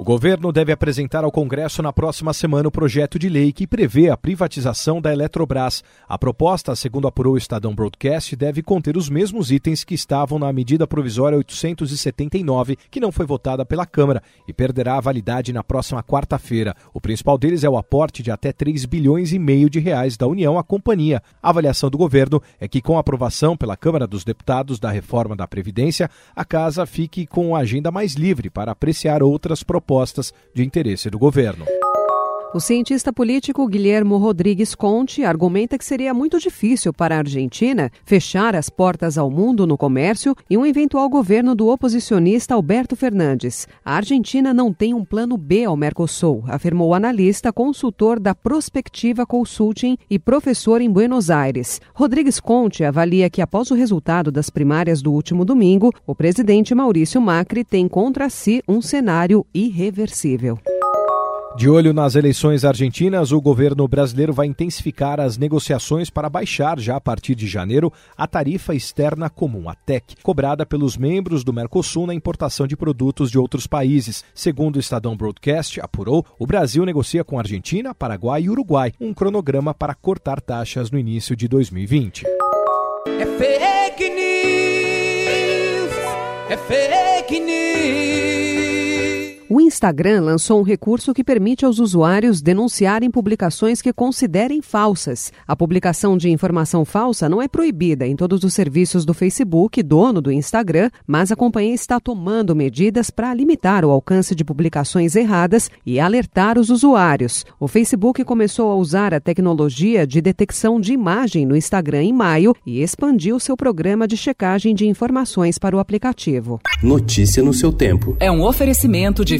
O governo deve apresentar ao Congresso na próxima semana o projeto de lei que prevê a privatização da Eletrobras. A proposta, segundo apurou o Estadão Broadcast, deve conter os mesmos itens que estavam na medida provisória 879, que não foi votada pela Câmara e perderá a validade na próxima quarta-feira. O principal deles é o aporte de até 3 bilhões e meio de reais da União à companhia. A avaliação do governo é que com a aprovação pela Câmara dos Deputados da reforma da Previdência, a casa fique com a agenda mais livre para apreciar outras propostas propostas de interesse do governo. O cientista político Guilhermo Rodrigues Conte argumenta que seria muito difícil para a Argentina fechar as portas ao mundo no comércio e um eventual governo do oposicionista Alberto Fernandes. A Argentina não tem um plano B ao Mercosul, afirmou o analista, consultor da Prospectiva Consulting e professor em Buenos Aires. Rodrigues Conte avalia que, após o resultado das primárias do último domingo, o presidente Maurício Macri tem contra si um cenário irreversível. De olho nas eleições argentinas, o governo brasileiro vai intensificar as negociações para baixar, já a partir de janeiro, a tarifa externa comum, a TEC, cobrada pelos membros do Mercosul na importação de produtos de outros países. Segundo o Estadão Broadcast apurou, o Brasil negocia com Argentina, Paraguai e Uruguai um cronograma para cortar taxas no início de 2020. É fake news! É fake news! O Instagram lançou um recurso que permite aos usuários denunciarem publicações que considerem falsas. A publicação de informação falsa não é proibida em todos os serviços do Facebook, dono do Instagram, mas a companhia está tomando medidas para limitar o alcance de publicações erradas e alertar os usuários. O Facebook começou a usar a tecnologia de detecção de imagem no Instagram em maio e expandiu seu programa de checagem de informações para o aplicativo. Notícia no seu tempo. É um oferecimento de